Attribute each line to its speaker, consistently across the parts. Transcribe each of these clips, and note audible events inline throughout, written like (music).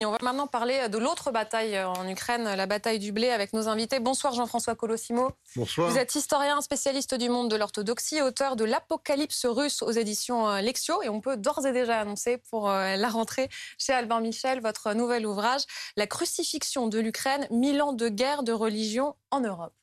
Speaker 1: Et on va maintenant parler de l'autre bataille en Ukraine, la bataille du blé, avec nos invités. Bonsoir Jean-François Colosimo.
Speaker 2: Bonsoir.
Speaker 1: Vous êtes historien, spécialiste du monde de l'orthodoxie, auteur de l'Apocalypse russe aux éditions euh, Lexio. Et on peut d'ores et déjà annoncer pour euh, la rentrée chez Albin Michel votre nouvel ouvrage, La crucifixion de l'Ukraine, mille ans de guerre de religion en Europe.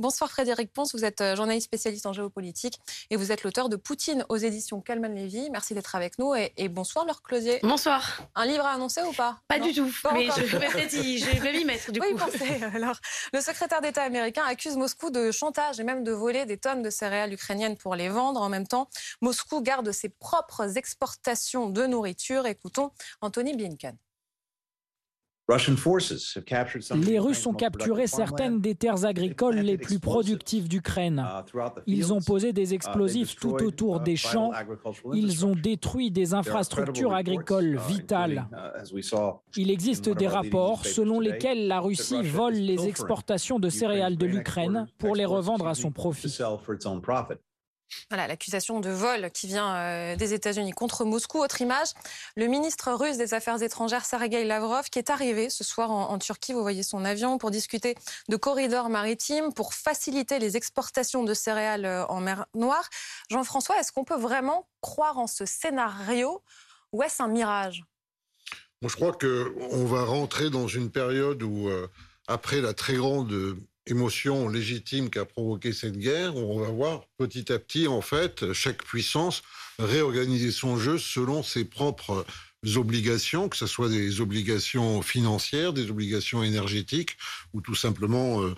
Speaker 1: Bonsoir Frédéric Ponce, vous êtes euh, journaliste spécialiste en géopolitique et vous êtes l'auteur de Poutine aux éditions Calman Lévy. Merci d'être avec nous et, bonsoir Laure Closier.
Speaker 3: Bonsoir.
Speaker 1: Un livre à annoncer ou pas?
Speaker 3: Pas du tout, mais je, vais m'y mettre du
Speaker 1: oui, coup. Pensez, alors. Le secrétaire d'État américain accuse Moscou de chantage et même de voler des tonnes de céréales ukrainiennes pour les vendre. En même temps, Moscou garde ses propres exportations de nourriture. Écoutons Anthony Blinken.
Speaker 4: Les Russes ont capturé certaines des terres agricoles les plus productives d'Ukraine. Uh, Ils ont posé des uh, explosifs tout autour uh, des champs. Ils ont détruit des infrastructures agricoles vitales. Il existe des rapports selon lesquels la Russie vole les exportations de céréales de l'Ukraine pour les revendre à son profit.
Speaker 1: Voilà, l'accusation de vol qui vient euh, des États-Unis contre Moscou. Autre image, le ministre russe des Affaires étrangères, Sergei Lavrov, qui est arrivé ce soir en, Turquie, vous voyez son avion, pour discuter de corridors maritimes, pour faciliter les exportations de céréales euh, en mer Noire. Jean-François, est-ce qu'on peut vraiment croire en ce scénario ou est-ce un mirage?
Speaker 2: Je crois qu'on va rentrer dans une période où, euh, après la très grande émotion légitime qui a provoqué cette guerre, on va voir petit à petit, en fait, chaque puissance réorganiser son jeu selon ses propres obligations, que ce soit des obligations financières, des obligations énergétiques ou tout simplement euh,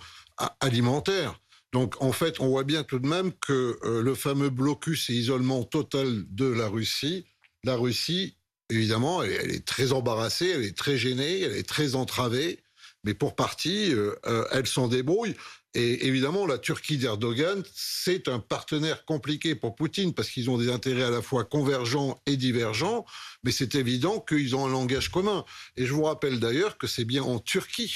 Speaker 2: alimentaires. Donc en fait, on voit bien tout de même que euh, le fameux blocus et isolement total de la Russie, la Russie, évidemment, elle est très embarrassée, elle est très gênée, elle est très entravée mais pour partie, euh, euh, elle s'en débrouille. Et évidemment, la Turquie d'Erdogan, c'est un partenaire compliqué pour Poutine parce qu'ils ont des intérêts à la fois convergents et divergents, mais c'est évident qu'ils ont un langage commun. Et je vous rappelle d'ailleurs que c'est bien en Turquie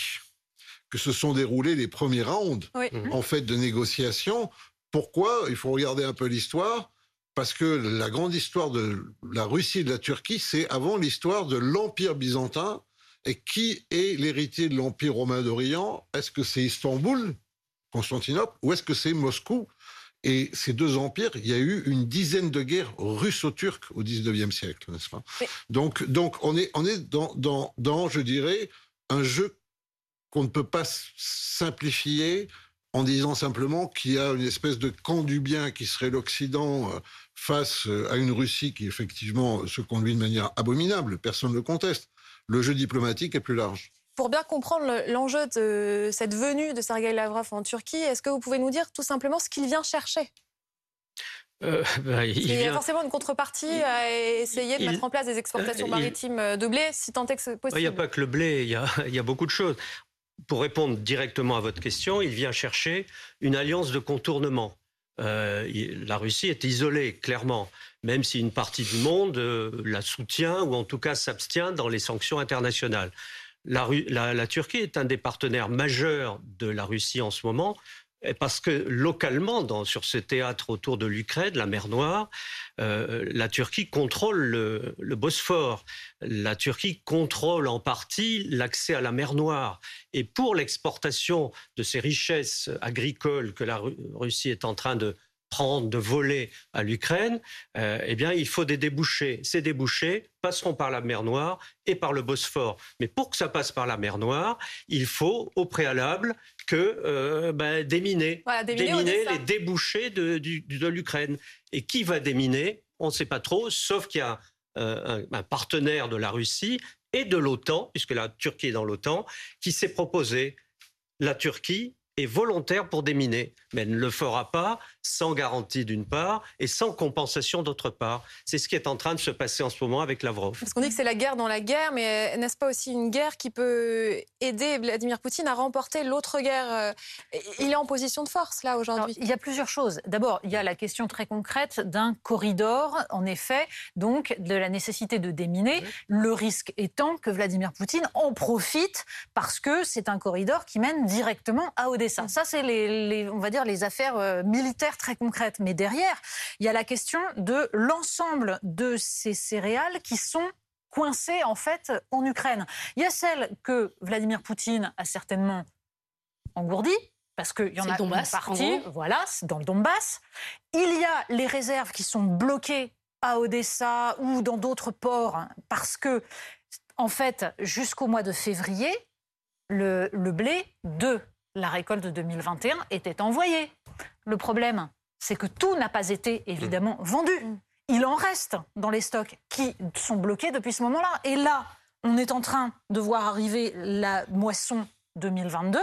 Speaker 2: que se sont déroulés les premiers rounds, en fait, de négociations. Pourquoi? Il faut regarder un peu l'histoire. Parce que la grande histoire de la Russie et de la Turquie, c'est avant l'histoire de l'Empire byzantin, et qui est l'héritier de l'Empire romain d'Orient? Est-ce que c'est Istanbul, Constantinople, ou est-ce que c'est Moscou? Et ces deux empires, il y a eu une dizaine de guerres russo-turques au XIXe siècle, n'est-ce pas? Donc, donc, on est, on est dans, dans, dans, je dirais, un jeu qu'on ne peut pas simplifier en disant simplement qu'il y a une espèce de camp du bien qui serait l'Occident euh, face euh, à une Russie qui effectivement se conduit de manière abominable, personne ne le conteste le jeu diplomatique est plus large.
Speaker 1: Pour bien comprendre l'enjeu de cette venue de Sergei Lavrov en Turquie, est-ce que vous pouvez nous dire tout simplement ce qu'il vient chercher? Euh, (laughs) bah, il, y a forcément une contrepartie à essayer de mettre en place des exportations euh, maritimes de blé, si tant est que c'est possible.
Speaker 5: Il n'y a pas que le blé, il y a, (laughs) il y a beaucoup de choses. Pour répondre directement à votre question, il vient chercher une alliance de contournement. Euh, la Russie est isolée, clairement, même si une partie du monde euh, la soutient ou en tout cas s'abstient dans les sanctions internationales. la, Turquie est un des partenaires majeurs de la Russie en ce moment parce que localement, sur ce théâtre autour de l'Ukraine, la mer Noire, euh, la Turquie contrôle le, Bosphore. La Turquie contrôle en partie l'accès à la mer Noire. Et pour l'exportation de ces richesses agricoles que la Russie est en train de prendre, de voler à l'Ukraine, euh, eh bien, il faut des débouchés. Ces débouchés passeront par la mer Noire et par le Bosphore. Mais pour que ça passe par la mer Noire, il faut au préalable que euh, ben, déminer, déminer, les débouchés de, l'Ukraine. Et qui va déminer? On ne sait pas trop, sauf qu'il y a euh, un, partenaire de la Russie et de l'OTAN, puisque la Turquie est dans l'OTAN, qui s'est proposé la Turquie est volontaire pour déminer, mais elle ne le fera pas sans garantie d'une part et sans compensation d'autre part. C'est ce qui est en train de se passer en ce moment avec Lavrov.
Speaker 1: Parce qu'on dit que c'est la guerre dans la guerre, mais n'est-ce pas aussi une guerre qui peut aider Vladimir Poutine à remporter l'autre guerre euh, Il est en position de force là aujourd'hui.
Speaker 3: Il y a plusieurs choses. D'abord, il y a la question très concrète d'un corridor, en effet, donc de la nécessité de déminer. Le risque étant que Vladimir Poutine en profite parce que c'est un corridor qui mène directement à Odessa. Ça, c'est les, on va dire les affaires euh, militaires très concrète. Mais derrière, il y a la question de l'ensemble de ces céréales qui sont coincées en fait en Ukraine. Il y a celles que Vladimir Poutine a certainement engourdies, parce qu'il y en a une partie, voilà, dans le Donbass. Il y a les réserves qui sont bloquées à Odessa ou dans d'autres ports, hein, parce que, en fait, jusqu'au mois de février, le, le blé de la récolte de 2021 était envoyé. Le problème, c'est que tout n'a pas été évidemment vendu. Il en reste dans les stocks qui sont bloqués depuis ce moment-là. Et là, on est en train de voir arriver la moisson 2022.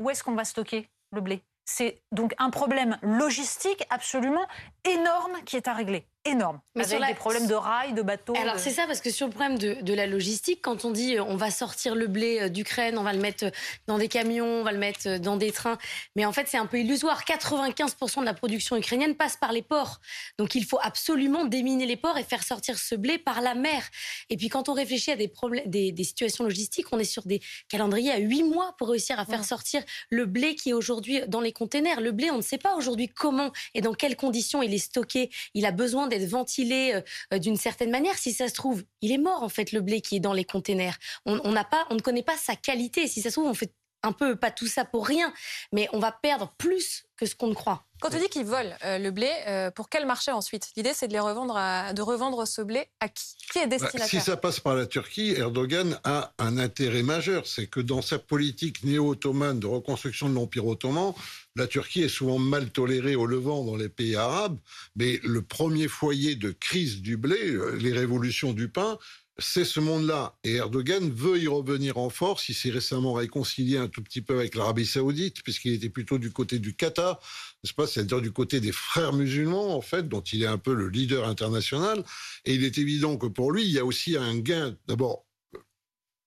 Speaker 3: Où est-ce qu'on va stocker le blé? C'est donc un problème logistique absolument énorme qui est à régler énorme. Mais avec des problèmes de rails, de bateaux.
Speaker 6: Alors c'est ça, parce que sur le problème de, la logistique, quand on dit euh, on va sortir le blé euh, d'Ukraine, on va le mettre euh, dans des camions, on va le mettre dans des trains, mais en fait c'est un peu illusoire. 95% de la production ukrainienne passe par les ports. Donc il faut absolument déminer les ports et faire sortir ce blé par la mer. Et puis quand on réfléchit à des, problèmes, des, situations logistiques, on est sur des calendriers à 8 mois pour réussir à faire sortir le blé qui est aujourd'hui dans les containers. Le blé, on ne sait pas aujourd'hui comment et dans quelles conditions il est stocké. Il a besoin d'être ventilé euh, euh, d'une certaine manière. Si ça se trouve, il est mort en fait le blé qui est dans les containers. On n'a pas, on ne connaît pas sa qualité. Si ça se trouve, on fait un peu pas tout ça pour rien, mais on va perdre plus que ce qu'on ne croit.
Speaker 1: Quand tu dis qu'ils volent euh, le blé, pour quel marché ensuite? L'idée, c'est de les revendre, à, de revendre ce blé à qui? Qui est bah, destinataire?
Speaker 2: Si ça passe par la Turquie, Erdogan a un intérêt majeur, c'est que dans sa politique néo-ottomane de reconstruction de l'empire ottoman, la Turquie est souvent mal tolérée au Levant dans les pays arabes, mais le premier foyer de crise du blé, euh, les révolutions du pain, c'est ce monde-là. Et Erdogan veut y revenir en force. Il s'est récemment réconcilié un tout petit peu avec l'Arabie Saoudite, puisqu'il était plutôt du côté du Qatar, n'est-ce pas? C'est-à-dire du côté des frères musulmans, en fait, dont il est un peu le leader international. Et il est évident que pour lui, il y a aussi un gain, d'abord, euh,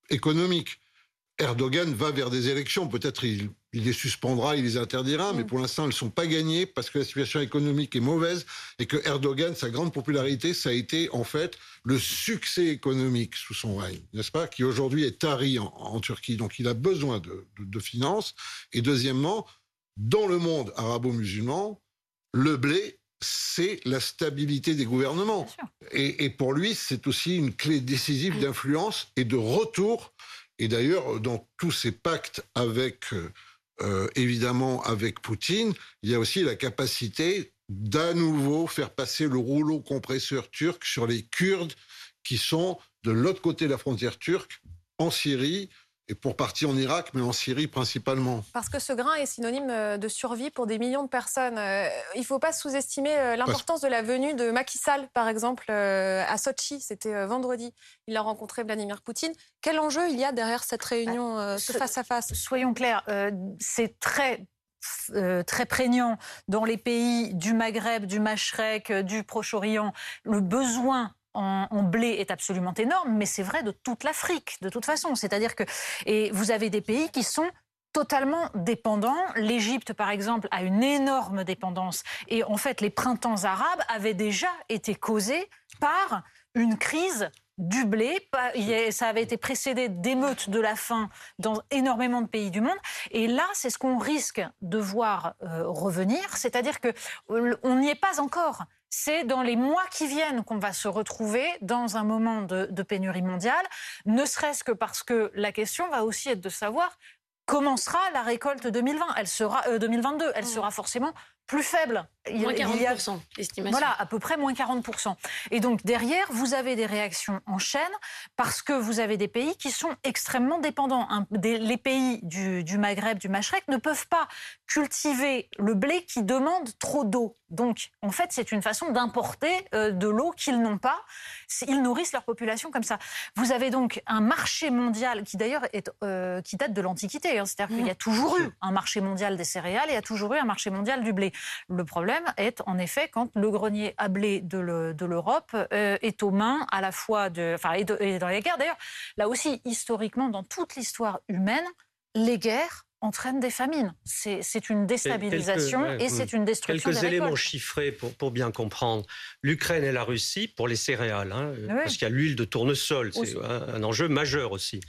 Speaker 2: économique. Erdogan va vers des élections. Peut-être il il les suspendra, il les interdira, mais mm. pour l'instant, elles ne sont pas gagnées parce que la situation économique est mauvaise et que Erdogan, sa grande popularité, ça a été en fait le succès économique sous son règne, n'est-ce pas, qui aujourd'hui est tari en, Turquie. Donc il a besoin de, finances. Et deuxièmement, dans le monde arabo-musulman, le blé, c'est la stabilité des gouvernements. Et, et, pour lui, c'est aussi une clé décisive mm. d'influence et de retour. Et d'ailleurs, dans tous ces pactes avec euh, euh, évidemment, avec Poutine, il y a aussi la capacité d'à nouveau faire passer le rouleau compresseur turc sur les Kurdes qui sont de l'autre côté de la frontière turque, en Syrie, et pour partir en Irak, mais en Syrie principalement.
Speaker 1: Parce que ce grain est synonyme euh, de survie pour des millions de personnes. Euh, il ne faut pas sous-estimer euh, l'importance de la venue de Macky Sall, par exemple, à Sochi. C'était vendredi. Il a rencontré Vladimir Poutine. Quel enjeu il y a derrière cette réunion bah, face-à-face?
Speaker 3: Soyons clairs, c'est très très prégnant dans les pays du Maghreb, du Machrek, du Proche-Orient, le besoin en, blé est absolument énorme, mais c'est vrai de toute l'Afrique, de toute façon. C'est-à-dire que et vous avez des pays qui sont totalement dépendants. L'Égypte, par exemple, a une énorme dépendance. Et en fait, les printemps arabes avaient déjà été causés par une crise du blé. Ça avait été précédé d'émeutes de la faim dans énormément de pays du monde. Et là, c'est ce qu'on risque de voir euh, revenir. C'est-à-dire que euh, on n'y est pas encore c'est dans les mois qui viennent qu'on va se retrouver dans un moment de, pénurie mondiale, ne serait-ce que parce que la question va aussi être de savoir comment sera la récolte 2020. Elle sera 2022. Euh, Elle mmh. sera forcément plus faible.
Speaker 6: moins 40%, estimation.
Speaker 3: Voilà, à peu près moins 40%. Et donc derrière, vous avez des réactions en chaîne parce que vous avez des pays qui sont extrêmement dépendants. les pays du, du, Maghreb, du Machrek ne peuvent pas cultiver le blé qui demande trop d'eau. Donc en fait, c'est une façon d'importer euh, de l'eau qu'ils n'ont pas. Ils nourrissent leur population comme ça. Vous avez donc un marché mondial qui d'ailleurs est euh, qui date de l'Antiquité. Hein. C'est-à-dire qu'il y a mmh. toujours eu un marché mondial des céréales et il y a toujours eu un marché mondial du blé. Le problème est en effet quand le grenier à blé de l'Europe euh, est aux mains à la fois de, enfin, et, dans les guerres. D'ailleurs, là aussi, historiquement, dans toute l'histoire humaine, les guerres entraînent des famines. C'est une déstabilisation et c'est une destruction
Speaker 5: Quelques éléments chiffrés pour, pour, bien comprendre. L'Ukraine et la Russie, pour les céréales, hein, parce qu'il y a l'huile de tournesol, c'est un, enjeu majeur aussi.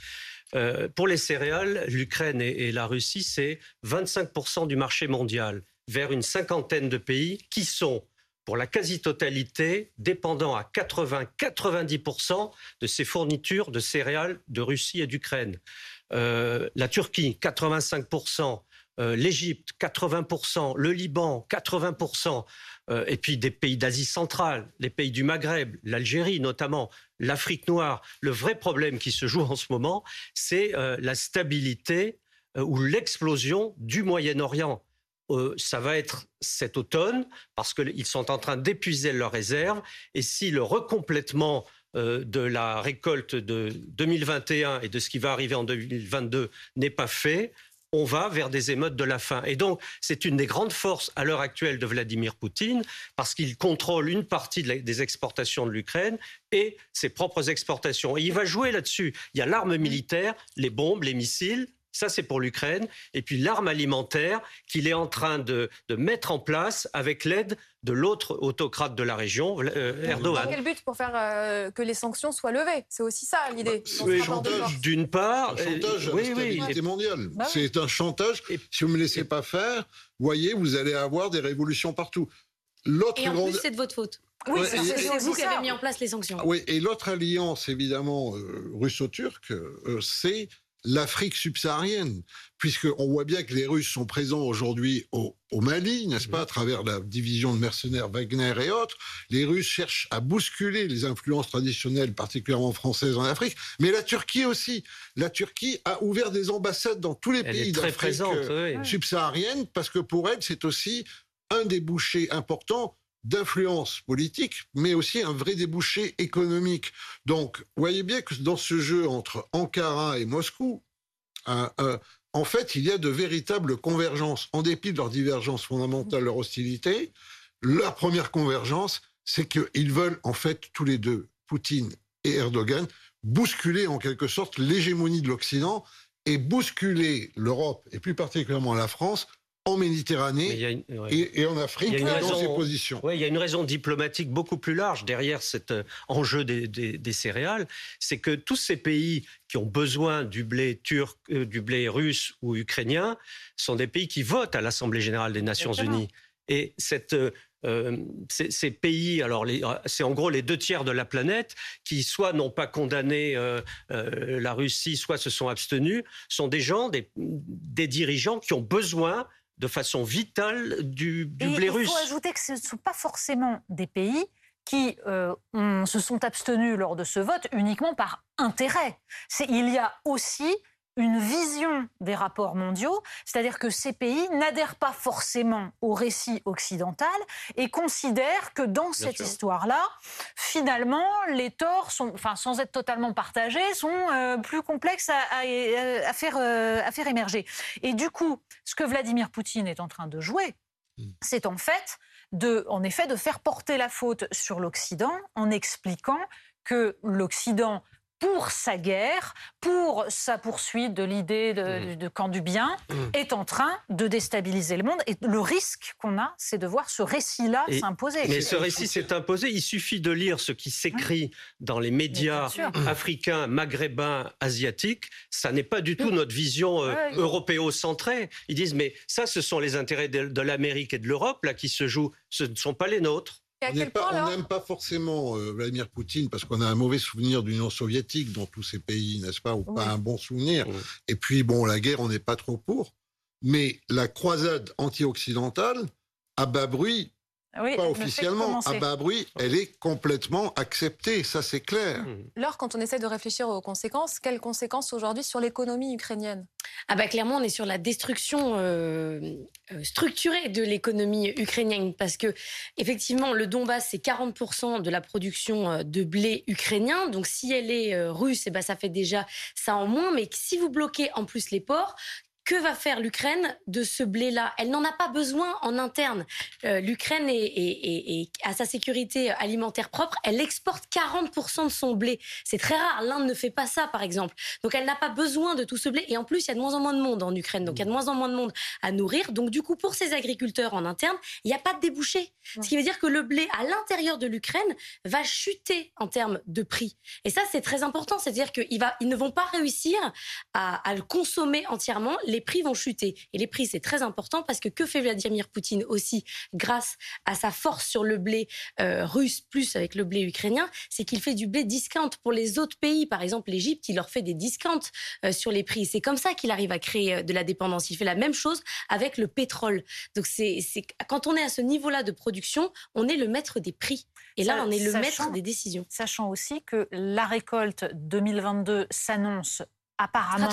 Speaker 5: Euh, pour les céréales, l'Ukraine et, la Russie, c'est 25% du marché mondial vers une cinquantaine de pays qui sont pour la quasi-totalité, dépendant à 80-90% de ses fournitures de céréales de Russie et d'Ukraine. Euh, la Turquie, 85%. Euh, L'Égypte, 80%, le Liban, 80%, euh, et puis des pays d'Asie centrale, les pays du Maghreb, l'Algérie notamment, l'Afrique noire. Le vrai problème qui se joue en ce moment, c'est la stabilité ou l'explosion du Moyen-Orient. Euh, ça va être cet automne, parce qu'ils sont en train d'épuiser leurs réserves. Et si le recomplètement euh, de la récolte de 2021 et de ce qui va arriver en 2022 n'est pas fait, on va vers des émeutes de la faim. Et donc, c'est une des grandes forces à l'heure actuelle de Vladimir Poutine, parce qu'il contrôle une partie des exportations de l'Ukraine et ses propres exportations. Et il va jouer là-dessus. Il y a l'arme militaire, les bombes, les missiles, ça, c'est pour l'Ukraine. Et puis l'arme alimentaire qu'il est en train de, mettre en place avec l'aide de l'autre autocrate de la région, euh, Erdogan.
Speaker 1: quel but Pour faire euh, que les sanctions soient levées. C'est aussi ça l'idée.
Speaker 5: Bah, d'une part.
Speaker 2: Un chantage à la stabilité mondiale. Bah c'est un chantage. si vous ne me laissez pas faire, voyez, vous allez avoir des révolutions partout.
Speaker 6: Et en plus, c'est de votre faute. Oui, c'est vous qui avez mis en place les sanctions.
Speaker 2: oui, et l'autre alliance, évidemment, euh, russo-turque, c'est l'Afrique subsaharienne, puisqu'on voit bien que les Russes sont présents aujourd'hui au, Mali, n'est-ce pas, à travers la division de mercenaires Wagner et autres. Les Russes cherchent à bousculer les influences traditionnelles, particulièrement françaises en Afrique, mais la Turquie aussi. La Turquie a ouvert des ambassades dans tous les pays d'Afrique euh, subsaharienne, parce que pour elle, c'est aussi un des bouchers importants d'influence politique, mais aussi un vrai débouché économique. Donc, voyez bien que dans ce jeu entre Ankara et Moscou, en fait, il y a de véritables convergences. En dépit de leurs divergences fondamentales, leur hostilité, leur première convergence, c'est qu'ils veulent, en fait, tous les deux, Poutine et Erdogan, bousculer en quelque sorte l'hégémonie de l'Occident et bousculer l'Europe, et plus particulièrement la France, en Méditerranée et, en Afrique il dans ces positions.
Speaker 5: Oui, il y a une raison diplomatique beaucoup plus large derrière cet euh, enjeu des, céréales, c'est que tous ces pays qui ont besoin du blé turc, euh, du blé russe ou ukrainien, sont des pays qui votent à l'Assemblée générale des Nations unies. Et cette, euh, ces, pays, alors c'est en gros les deux tiers de la planète qui soit n'ont pas condamné la Russie, soit se sont abstenus, sont des gens, des, des dirigeants qui ont besoin de façon vitale du, du blé russe.
Speaker 3: Il faut ajouter que ce ne sont pas forcément des pays qui euh, se sont abstenus lors de ce vote uniquement par intérêt. Il y a aussi une vision des rapports mondiaux, c'est-à-dire que ces pays n'adhèrent pas forcément au récit occidental et considèrent que dans cette histoire-là, finalement, les torts, sont, enfin, sans être totalement partagés, sont euh, plus complexes à, faire, euh, à faire émerger. Et du coup, ce que Vladimir Poutine est en train de jouer, hmm. c'est en fait de, en effet, de faire porter la faute sur l'Occident en expliquant que l'Occident pour sa guerre, pour sa poursuite de l'idée de, mmh. camp du bien, mmh. est en train de déstabiliser le monde. Et le risque qu'on a, c'est de voir ce récit-là s'imposer.
Speaker 5: Mais ce récit s'est imposé. Il suffit de lire ce qui s'écrit dans les médias africains, maghrébins, asiatiques. Ça n'est pas du tout notre vision euh, européo-centrée. Ils disent, mais ça, ce sont les intérêts de, de l'Amérique et de l'Europe là qui se jouent. Ce ne sont pas les nôtres.
Speaker 2: On n'aime pas forcément euh, Vladimir Poutine parce qu'on a un mauvais souvenir de l'Union soviétique dans tous ces pays, n'est-ce pas, ou pas un bon souvenir. Et puis, bon, la guerre, on n'est pas trop pour. Mais la croisade anti-occidentale, à bas bruit, pas officiellement, à bas bruit, elle est complètement acceptée, ça c'est clair.
Speaker 1: Alors, quand on essaie de réfléchir aux conséquences, quelles conséquences aujourd'hui sur l'économie ukrainienne?
Speaker 6: Ah bah clairement, on est sur la destruction euh, euh, structurée de l'économie ukrainienne parce que effectivement, le Donbass c'est 40% de la production euh, de blé ukrainien. Donc si elle est russe, et eh ben ça fait déjà ça en moins. Mais si vous bloquez en plus les ports, que va faire l'Ukraine de ce blé-là? Elle n'en a pas besoin en interne. Euh, L'Ukraine est, à sa sécurité alimentaire propre. Elle exporte 40% de son blé. C'est très rare. L'Inde ne fait pas ça, par exemple. Donc elle n'a pas besoin de tout ce blé. Et en plus, il y a de moins en moins de monde en Ukraine. Donc il y a de moins en moins de monde à nourrir. Donc du coup, pour ces agriculteurs en interne, il n'y a pas de débouché. Ce qui veut dire que le blé à l'intérieur de l'Ukraine va chuter en termes de prix. Et ça, c'est très important. C'est-à-dire qu'ils ne vont pas réussir à, le consommer entièrement. Les prix vont chuter. Et les prix, c'est très important parce que que fait Vladimir Poutine aussi grâce à sa force sur le blé euh, russe plus avec le blé ukrainien, c'est qu'il fait du blé discount pour les autres pays. Par exemple, l'Égypte, il leur fait des discounts euh, sur les prix. C'est comme ça qu'il arrive à créer euh, de la dépendance. Il fait la même chose avec le pétrole. Donc c'est quand on est à ce niveau-là de production, on est le maître des prix. Et là, on est le maître des décisions.
Speaker 3: Sachant aussi que la récolte 2022 s'annonce apparemment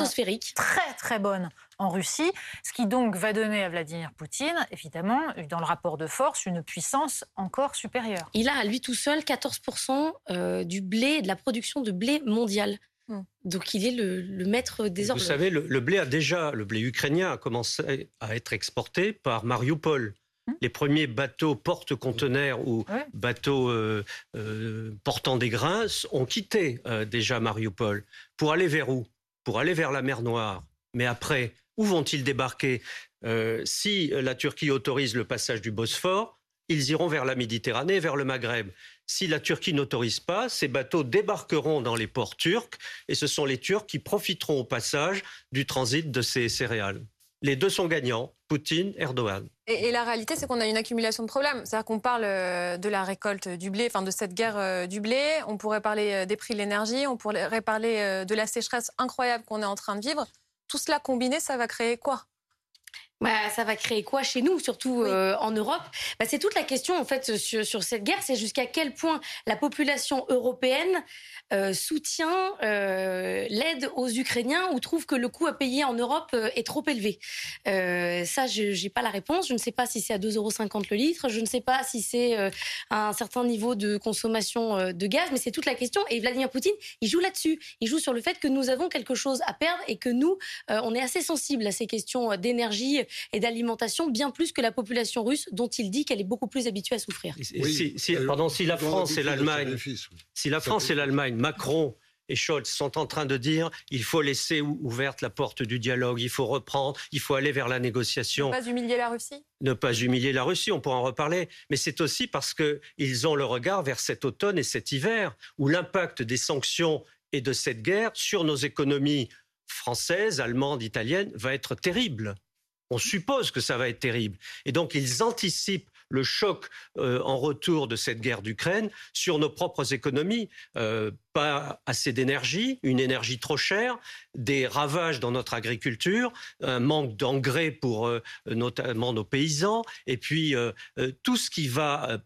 Speaker 3: très très bonne en Russie, ce qui donc va donner à Vladimir Poutine, évidemment, dans le rapport de force, une puissance encore supérieure.
Speaker 6: Il a à lui tout seul 14% euh, du blé, de la production de blé mondial. Hmm. Donc il est le, maître des
Speaker 5: ordres. Vous savez, le, blé a déjà, le blé ukrainien a commencé à être exporté par Mariupol. Hmm. Les premiers bateaux porte-conteneurs ou bateaux euh, euh, portant des grains ont quitté déjà Mariupol. Pour aller vers où? Pour aller vers la mer Noire. Mais après, où vont-ils débarquer? Euh, Si la Turquie autorise le passage du Bosphore, ils iront vers la Méditerranée, vers le Maghreb. Si la Turquie n'autorise pas, ces bateaux débarqueront dans les ports turcs et ce sont les Turcs qui profiteront au passage du transit de ces céréales. Les deux sont gagnants, Poutine, Erdogan.
Speaker 1: Et, la réalité, c'est qu'on a une accumulation de problèmes. C'est-à-dire qu'on parle euh, de la récolte du blé, enfin de cette guerre euh, du blé. On pourrait parler euh, des prix de l'énergie. On pourrait parler de la sécheresse incroyable qu'on est en train de vivre. Tout cela combiné, ça va créer quoi?
Speaker 6: Bah, ça va créer quoi chez nous, surtout en Europe? Bah, C'est toute la question en fait sur, sur cette guerre, c'est jusqu'à quel point la population européenne euh, soutient euh, l'aide aux Ukrainiens ou trouve que le coût à payer en Europe euh, est trop élevé? Ça, je n'ai pas la réponse. Je ne sais pas si c'est à 2,50 euros le litre. Je ne sais pas si c'est un certain niveau de consommation de gaz. Mais c'est toute la question. Et Vladimir Poutine, il joue là-dessus. Il joue sur le fait que nous avons quelque chose à perdre et que nous, on est assez sensible à ces questions d'énergie et d'alimentation, bien plus que la population russe, dont il dit qu'elle est beaucoup plus habituée à souffrir.
Speaker 5: si, pardon, si la France et l'Allemagne, si la France et l'Allemagne Macron et Scholz sont en train de dire il faut laisser ouverte la porte du dialogue, il faut reprendre, il faut aller vers la négociation.
Speaker 1: Ne pas humilier la Russie?
Speaker 5: Ne pas humilier la Russie, on pourra en reparler. Mais c'est aussi parce qu'ils ont le regard vers cet automne et cet hiver, où l'impact des sanctions et de cette guerre sur nos économies françaises, allemandes, italiennes va être terrible. On suppose que ça va être terrible. Et donc ils anticipent le choc euh, en retour de cette guerre d'Ukraine sur nos propres économies. Euh, pas assez d'énergie, une énergie trop chère, des ravages dans notre agriculture, un manque d'engrais pour euh, notamment nos paysans, et puis tout ce qui va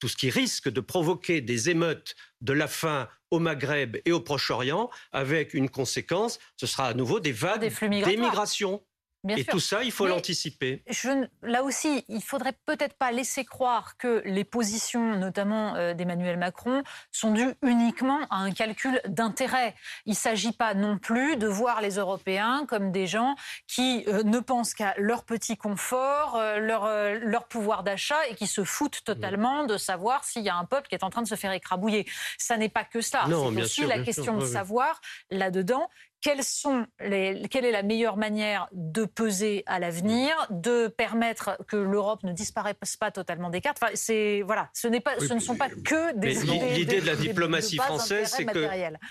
Speaker 5: tout ce qui risque de provoquer des émeutes de la faim au Maghreb et au Proche-Orient, avec une conséquence, ce sera à nouveau des vagues d'émigration et tout ça, il faut l'anticiper.
Speaker 3: Là aussi, il faudrait peut-être pas laisser croire que les positions, notamment euh, d'Emmanuel Macron, sont dues uniquement à un calcul d'intérêt. Il ne s'agit pas non plus de voir les Européens comme des gens qui euh, ne pensent qu'à leur petit confort, euh, leur, leur pouvoir d'achat et qui se foutent totalement de savoir s'il y a un peuple qui est en train de se faire écrabouiller. Ça n'est pas que cela. C'est aussi la question de savoir là-dedans sont les, quelle est la meilleure manière de peser à l'avenir, de permettre que l'Europe ne disparaisse pas totalement des cartes. Enfin, c'est voilà, ce n'est pas, ce ne sont pas que des.
Speaker 5: L'idée de la diplomatie française, c'est que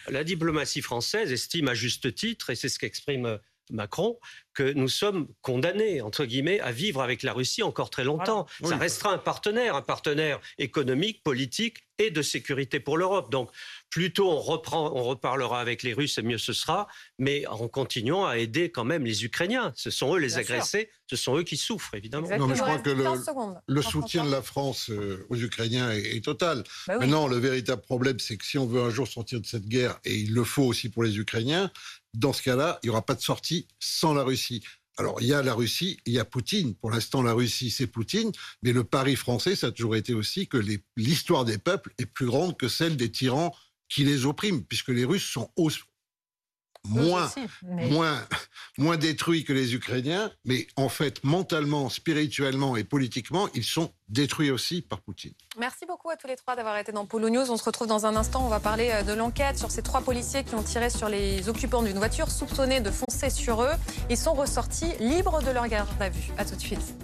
Speaker 5: la diplomatie française estime à juste titre, et c'est ce qu'exprime Macron, que nous sommes condamnés, entre guillemets, à vivre avec la Russie encore très longtemps. Ça restera un partenaire, un partenaire économique, politique et de sécurité pour l'Europe. Donc, plutôt on, reprend, on reparlera avec les Russes et mieux ce sera, mais en continuant à aider quand même les Ukrainiens. Ce sont eux les agressés, ce sont eux qui souffrent, évidemment.
Speaker 2: Non, mais je crois que le, soutien de la France euh, aux Ukrainiens est, total. Bah Maintenant, le véritable problème, c'est que si on veut un jour sortir de cette guerre, et il le faut aussi pour les Ukrainiens, dans ce cas-là, il n'y aura pas de sortie sans la Russie. Alors, il y a la Russie, il y a Poutine. Pour l'instant, la Russie, c'est Poutine. Mais le pari français, ça a toujours été aussi que l'histoire des peuples est plus grande que celle des tyrans qui les oppriment, puisque les Russes sont moins, moins, moins détruits que les Ukrainiens, mais en fait, mentalement, spirituellement et politiquement, ils sont détruits aussi par Poutine.
Speaker 1: Merci beaucoup à tous les trois d'avoir été dans Polo News. On se retrouve dans un instant. On va parler euh, de l'enquête sur ces trois policiers qui ont tiré sur les occupants d'une voiture soupçonnés de foncer sur eux. Ils sont ressortis libres de leur garde à vue. À tout de suite.